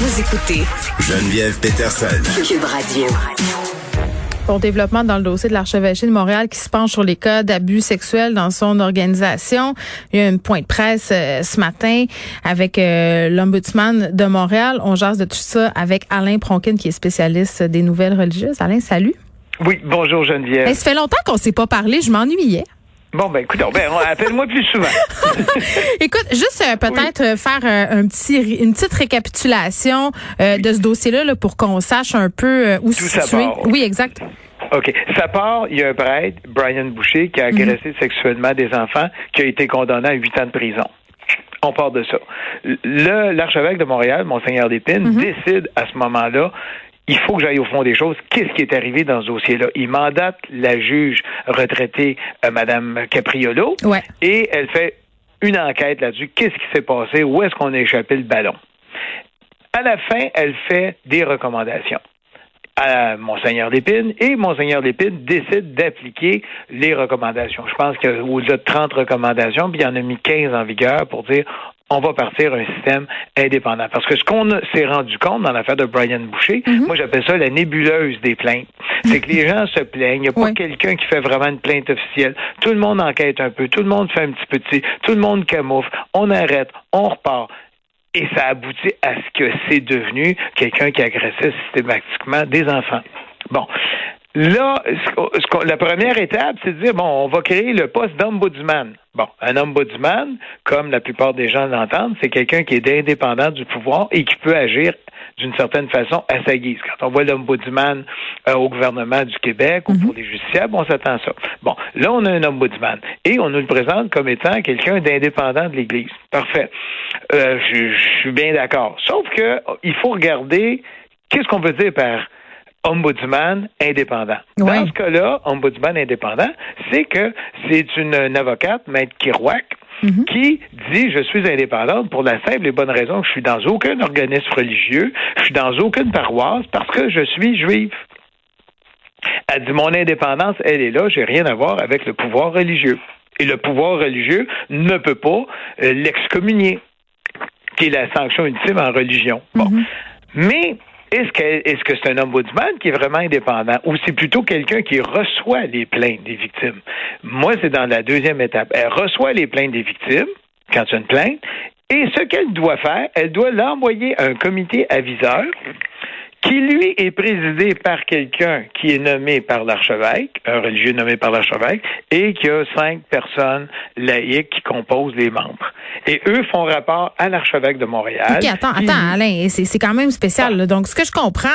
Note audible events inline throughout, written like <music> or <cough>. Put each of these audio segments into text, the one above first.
Vous écoutez Geneviève Peterson. Cube Radio. Pour développement dans le dossier de l'archevêché de Montréal qui se penche sur les cas d'abus sexuels dans son organisation. Il y a un point de presse euh, ce matin avec euh, l'ombudsman de Montréal. On jase de tout ça avec Alain Pronkin qui est spécialiste des nouvelles religieuses. Alain, salut. Oui, bonjour Geneviève. Ben, ça fait longtemps qu'on s'est pas parlé, je m'ennuyais. Bon, ben écoute, ben, appelle-moi plus souvent. <laughs> Écoute, juste euh, peut-être euh, faire euh, un petit, une petite récapitulation de ce dossier-là là, pour qu'on sache un peu où se situer. Oui, exact. OK. Ça part, il y a un prêtre, Brian Boucher, qui a mhm. agressé sexuellement des enfants, qui a été condamné à huit ans de prison. On part de ça. L'archevêque de Montréal, Monseigneur Lépine, mhm. décide à ce moment-là il faut que j'aille au fond des choses. Qu'est-ce qui est arrivé dans ce dossier-là? Il mandate la juge retraitée, euh, Madame Capriolo, et elle fait une enquête là-dessus. Qu'est-ce qui s'est passé? Où est-ce qu'on a échappé le ballon? À la fin, elle fait des recommandations à Monseigneur Lépine et Monseigneur Lépine décide d'appliquer les recommandations. Je pense qu'au-delà de 30 recommandations, puis il y en a mis 15 en vigueur pour dire on va partir un système indépendant. Parce que ce qu'on s'est rendu compte dans l'affaire de Brian Boucher, mhm. moi j'appelle ça la nébuleuse des plaintes. C'est que les gens se plaignent, il n'y a pas quelqu'un qui fait vraiment une plainte officielle. Tout le monde enquête un peu, tout le monde fait un petit peu de tout le monde camoufle, on arrête, on repart. Et ça aboutit à ce que c'est devenu quelqu'un qui agressait systématiquement des enfants. Bon. Là, la première étape, c'est de dire, bon, on va créer le poste d'ombudsman. Bon, un ombudsman, comme la plupart des gens l'entendent, c'est quelqu'un qui est indépendant du pouvoir et qui peut agir d'une certaine façon à sa guise. Quand on voit l'ombudsman euh, au gouvernement du Québec ou pour mhm. les justiciables, on s'attend à ça. Bon, là, on a un ombudsman et on nous le présente comme étant quelqu'un d'indépendant de l'Église. Parfait. Euh, je, je suis bien d'accord. Sauf que il faut regarder qu'est-ce qu'on veut dire par ombudsman indépendant. Dans ce cas-là, ombudsman indépendant, c'est que c'est une, avocate, Maître Kirouac, mhm. qui dit je suis indépendante pour la simple et bonne raison que je suis dans aucun organisme religieux, je suis dans aucune paroisse parce que je suis juive. Elle dit mon indépendance, elle est là, j'ai rien à voir avec le pouvoir religieux. Et le pouvoir religieux ne peut pas euh, l'excommunier, qui est la sanction ultime en religion. Bon. Mhm. Mais est-ce que c'est un ombudsman qui est vraiment indépendant ou c'est plutôt quelqu'un qui reçoit les plaintes des victimes? Moi, c'est dans la deuxième étape. Elle reçoit les plaintes des victimes quand il y a une plainte et ce qu'elle doit faire, elle doit l'envoyer à un comité aviseur qui lui est présidé par quelqu'un qui est nommé par l'archevêque, un religieux nommé par l'archevêque, et qui a cinq personnes laïques qui composent les membres. Et eux font rapport à l'archevêque de Montréal. OK, attends, attends, Alain, c'est quand même spécial. Donc, ce que je comprends,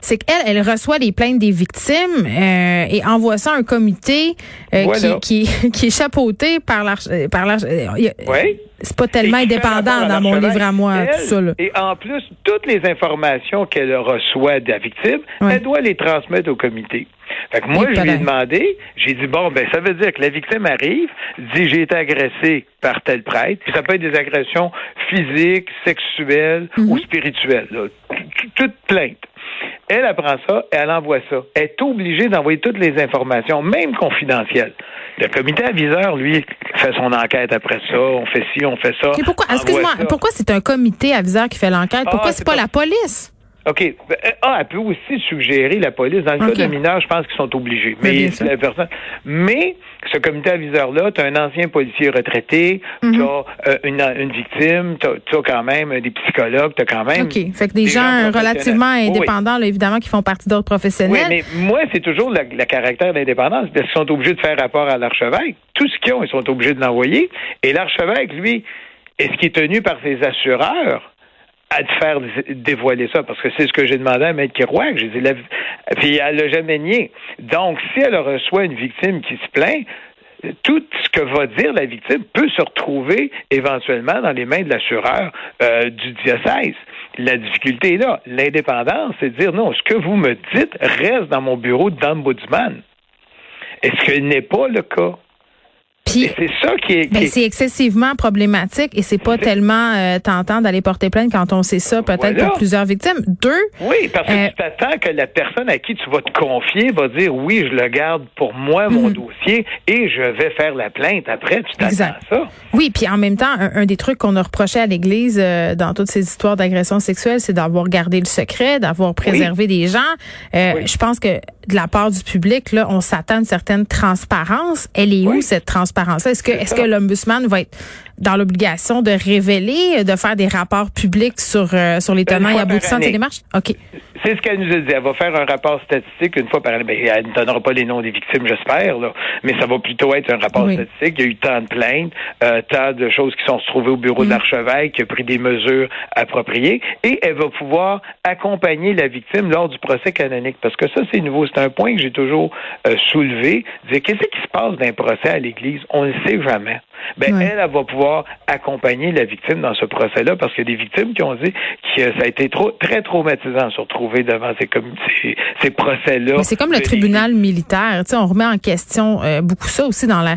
c'est qu'elle, elle reçoit les plaintes des victimes euh, et envoie ça à un comité euh, qui, qui, <laughs> qui, est chapeauté par l'archevêque. Euh, oui c'est pas tellement indépendant dans mon livre à moi, tout ça. Et en plus, toutes les informations qu'elle reçoit de la victime, elle doit les transmettre au comité. Fait que moi, je lui ai demandé, j'ai dit, bon, ben, ça veut dire que la victime arrive, dit, j'ai été agressée par tel prêtre, puis ça peut être des agressions physiques, sexuelles ou mhm. spirituelles, toute plainte. Elle apprend ça et elle envoie ça. Elle est obligée d'envoyer toutes les informations, même confidentielles. Le comité aviseur, lui, fait son enquête après ça. On fait ci, on fait ça. pourquoi, excuse-moi, pourquoi c'est un comité aviseur qui fait l'enquête? Pourquoi ah, c'est pas la police? OK. Ah, elle peut aussi suggérer la police. Dans le cas de mineurs, je pense qu'ils sont obligés. Mais, la personne... Mais ce comité aviseur-là, tu as un ancien policier retraité, mhm. tu as euh, une, une, victime, tu as, quand même des psychologues, tu as quand même. OK. Fait que des, gens, relativement indépendants, évidemment, qui font partie d'autres professionnels. Oui, mais moi, c'est toujours le, caractère d'indépendance, parce qu'ils sont obligés de faire rapport à l'archevêque. Tout ce qu'ils ont, ils sont obligés de l'envoyer. Et l'archevêque, lui, est-ce qu'il est tenu par ses assureurs? À te faire dévoiler ça, parce que c'est ce que j'ai demandé à Maître Kirouac. J'ai dit, la... puis elle l'a jamais nié. Donc, si elle reçoit une victime qui se plaint, tout ce que va dire la victime peut se retrouver éventuellement dans les mains de l'assureur euh, du diocèse. La difficulté est là. L'indépendance, c'est de dire non, ce que vous me dites reste dans mon bureau d'ombudsman. Est-ce que n'est pas le cas? Puis, c'est ça qui est. Ben, c'est excessivement problématique et c'est pas tellement euh, tentant d'aller porter plainte quand on sait ça, peut-être pour plusieurs victimes. Deux. Oui, parce que euh, tu t'attends que la personne à qui tu vas te confier va dire oui, je le garde pour moi, mon Mhm. dossier, et je vais faire la plainte après. Tu t'attends Exact. à ça. Oui, puis en même temps, un, un des trucs qu'on a reproché à l'Église euh, dans toutes ces histoires d'agression sexuelle, c'est d'avoir gardé le secret, d'avoir préservé des gens. Euh, Oui. Je pense que de la part du public, là, on s'attend à une certaine transparence. Elle est où cette transparence-là? Est-ce que est-ce que l'ombudsman va être dans l'obligation de révéler, de faire des rapports publics sur euh, sur les tenants et aboutissants de ces démarches? Ok. C'est ce qu'elle nous a dit. Elle va faire un rapport statistique une fois par année. Ben, elle ne donnera pas les noms des victimes, j'espère, là. mais ça va plutôt être un rapport Oui. statistique. Il y a eu tant de plaintes, euh, tant de choses qui sont retrouvées au bureau Mm. de l'archevêque, qui a pris des mesures appropriées, et elle va pouvoir accompagner la victime lors du procès canonique. Parce que ça, c'est nouveau. C'est un point que j'ai toujours euh, soulevé. Dire, qu'est-ce qui se passe d'un procès à l'Église? On ne le sait jamais. Ben, elle, elle va pouvoir accompagner la victime dans ce procès-là parce qu'il y a des victimes qui ont dit que ça a été trop, très traumatisant de se retrouver devant ces, ces, ces procès-là. Mais c'est comme le tribunal militaire. Tu sais, on remet en question euh, beaucoup ça aussi dans la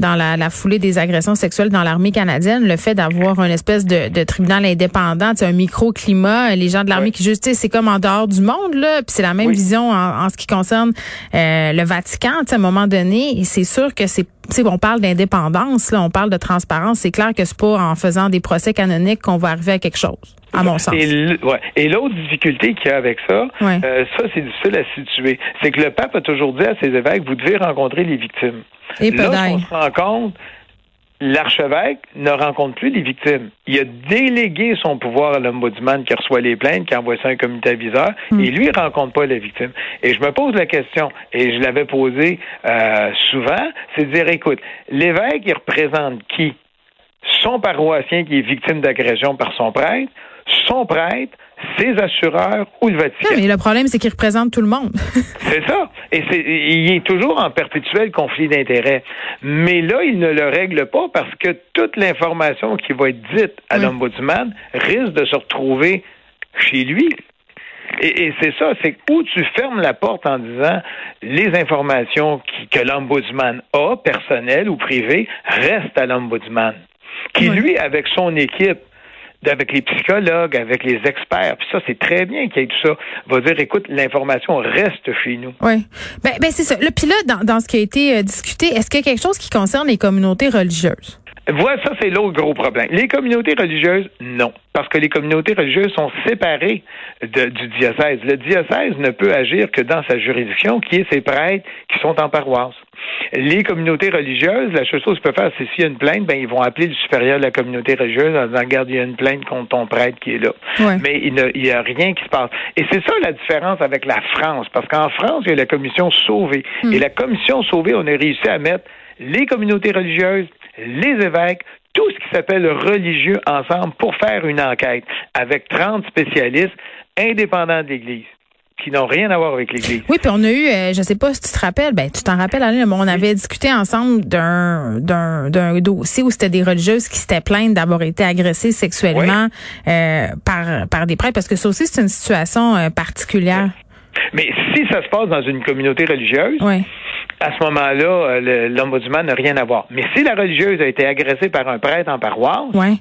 dans la, la foulée des agressions sexuelles dans l'armée canadienne. Le fait d'avoir une espèce de, de tribunal indépendant, un microclimat, les gens de l'armée Ouais. qui jugent, c'est comme en dehors du monde là. Puis c'est la même Oui. vision en, en ce qui concerne euh, le Vatican. Tu sais, à un moment donné, c'est sûr que c'est on parle d'indépendance, là, on parle de transparence. C'est clair que c'est pas en faisant des procès canoniques qu'on va arriver à quelque chose, à mon sens. Et ouais. L'autre difficulté qu'il y a avec ça, Ouais. euh, ça c'est difficile à situer, c'est que le pape a toujours dit à ses évêques, vous devez rencontrer les victimes. Et Là, on se rend compte, l'archevêque ne rencontre plus les victimes. Il a délégué son pouvoir à l'ombudsman qui reçoit les plaintes, qui envoie ça à un comité aviseur, Hmm. et lui, il rencontre pas les victimes. Et je me pose la question, et je l'avais posée euh, souvent, c'est de dire, écoute, l'évêque, il représente qui? Son paroissien qui est victime d'agression par son prêtre, son prêtre, ses assureurs ou le Vatican. Non, mais le problème, c'est qu'il représente tout le monde. <laughs> C'est ça. Et c'est, il est toujours en perpétuel conflit d'intérêts. Mais là, il ne le règle pas parce que toute l'information qui va être dite à Oui. l'ombudsman risque de se retrouver chez lui. Et, et c'est ça, c'est où tu fermes la porte en disant les informations qui- que l'ombudsman a, personnelles ou privées, restent à l'ombudsman. Qui, Oui. lui, avec son équipe, avec les psychologues, avec les experts, puis ça, c'est très bien qu'il y ait tout ça, va dire, écoute, l'information reste chez nous. Oui. Ben, ben c'est ça. Le là, dans, dans ce qui a été euh, discuté, est-ce qu'il y a quelque chose qui concerne les communautés religieuses? Voilà, ça, c'est l'autre gros problème. Les communautés religieuses, non. Parce que les communautés religieuses sont séparées de- du diocèse. Le diocèse ne peut agir que dans sa juridiction, qui est ses prêtres qui sont en paroisse. Les communautés religieuses, la seule chose qu'ils peuvent faire, c'est s'il y a une plainte, ben, ils vont appeler le supérieur de la communauté religieuse en disant, regarde, il y a une plainte contre ton prêtre qui est là. Ouais. Mais il n'y a rien qui se passe. Et c'est ça la différence avec la France. Parce qu'en France, il y a la commission sauvée. Et la commission sauvée, on a réussi à mettre les communautés religieuses, les évêques, tout ce qui s'appelle religieux ensemble pour faire une enquête avec 30 spécialistes indépendants de l'Église qui n'ont rien à voir avec l'Église. Oui, puis on a eu, euh, je sais pas si tu te rappelles, ben tu t'en rappelles, Alain, mais on avait discuté ensemble d'un d'un d'un dossier où c'était des religieuses qui s'étaient plaintes d'avoir été agressées sexuellement euh, par par des prêtres, parce que ça aussi c'est une situation euh, particulière. Mais si ça se passe dans une communauté religieuse, Oui. À ce moment-là, euh, l'ombudsman n'a rien à voir. Mais si la religieuse a été agressée par un prêtre en paroisse, Ouais.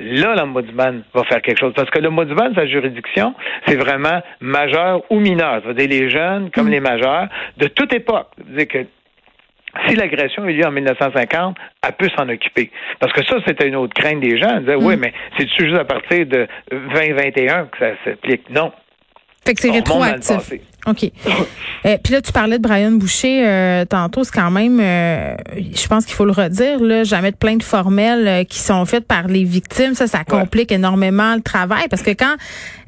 là, l'ombudsman va faire quelque chose. Parce que l'ombudsman, sa juridiction, c'est vraiment majeur ou mineur. Ça veut dire les jeunes comme les majeurs, de toute époque. Ça veut dire que si l'agression a eu lieu en 1950, elle peut s'en occuper. Parce que ça, c'était une autre crainte des gens. Ils disaient, oui, mais c'est-tu juste à partir de 2021 que ça s'applique? Non. Fait que c'est rétroactif. OK. Euh, Puis là, tu parlais de Brian Boucher euh, tantôt. C'est quand même, euh, je pense qu'il faut le redire, là, jamais de plaintes formelles euh, qui sont faites par les victimes. Ça, ça complique énormément le travail parce que quand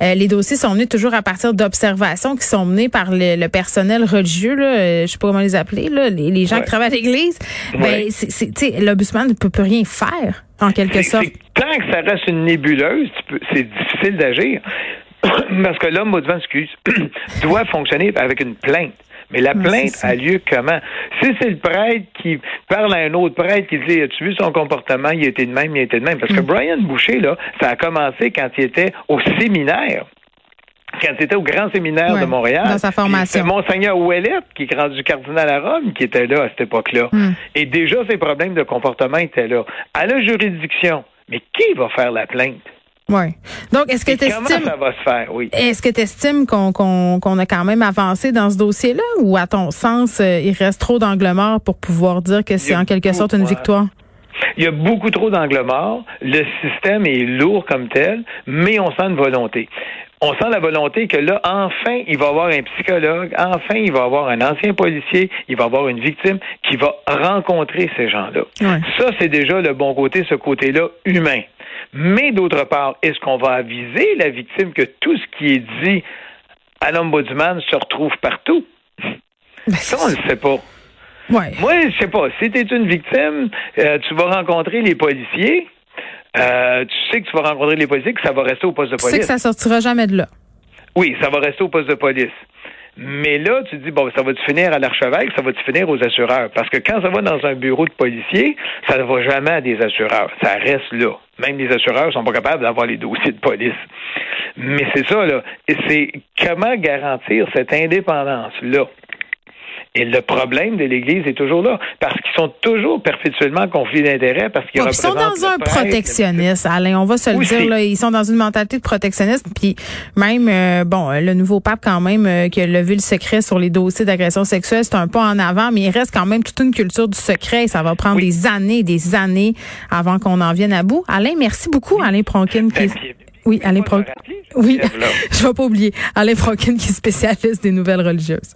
euh, les dossiers sont menés toujours à partir d'observations qui sont menées par le, le personnel religieux, là, euh, je sais pas comment les appeler, là, les, les gens Ouais. qui travaillent à l'église, Ouais. ben, c'est, l'ombudsman ne peut plus rien faire, en quelque sorte. Tant que ça reste une nébuleuse, c'est difficile d'agir. <coughs> Parce que l'ombudsman, excuse, <coughs> doit fonctionner avec une plainte. Mais la plainte a lieu comment? Si c'est le prêtre qui parle à un autre prêtre qui dit As-tu vu son comportement? Il était de même, il était de même. Parce Mm. que Brian Boucher, là, ça a commencé quand il était au séminaire. Quand il était au grand séminaire Ouais, de Montréal. dans sa formation. C'est Monseigneur Ouellet, qui est rendu cardinal à Rome, qui était là à cette époque-là. Mm. Et déjà, ses problèmes de comportement étaient là. À la juridiction, mais qui va faire la plainte? Ouais. Donc, est-ce que tu estimes, ça va se faire? Oui. est-ce que tu estimes qu'on qu'on qu'on a quand même avancé dans ce dossier-là ou à ton sens, euh, il reste trop d'angle mort pour pouvoir dire que c'est en quelque sorte une victoire? Il y a beaucoup trop d'angles morts. Le système est lourd comme tel, mais on sent une volonté. On sent la volonté que là, enfin, il va y avoir un psychologue, enfin, il va y avoir un ancien policier, il va y avoir une victime qui va rencontrer ces gens-là. Ouais. Ça, c'est déjà le bon côté, ce côté-là humain. Mais d'autre part, est-ce qu'on va aviser la victime que tout ce qui est dit à l'ombudsman se retrouve partout? Ben, Ça, on ne le sait pas. ouais. Moi, je sais pas. Si tu es une victime, euh, tu vas rencontrer les policiers. Euh, tu sais que tu vas rencontrer les policiers, que ça va rester au poste de Tu sais police. que ça sortira jamais de là. Oui, ça va rester au poste de police. Mais là, tu dis, bon, ça va-tu finir à l'archevêque, ça va-tu finir aux assureurs? Parce que quand ça va dans un bureau de policier, ça ne va jamais à des assureurs. Ça reste là. Même les assureurs sont pas capables d'avoir les dossiers de police. Mais c'est ça, là. Et c'est comment garantir cette indépendance-là? Et le problème de l'Église est toujours là, parce qu'ils sont toujours perpétuellement en conflit d'intérêts, parce qu'ils sont dans un prêtre, protectionnisme, Alain. On va se le Aussi. dire. Là, ils sont dans une mentalité de protectionnisme. Puis même, euh, bon, le nouveau pape quand même euh, qui a levé le secret sur les dossiers d'agression sexuelle, c'est un pas en avant, mais il reste quand même toute une culture du secret. Et ça va prendre Oui. des années, des années avant qu'on en vienne à bout. Alain, merci beaucoup, Alain Pronkin. Qui... Oui, Alain Pronkin. Oui, <laughs> je vais pas oublier. Alain Pronkin qui est spécialiste des nouvelles religieuses.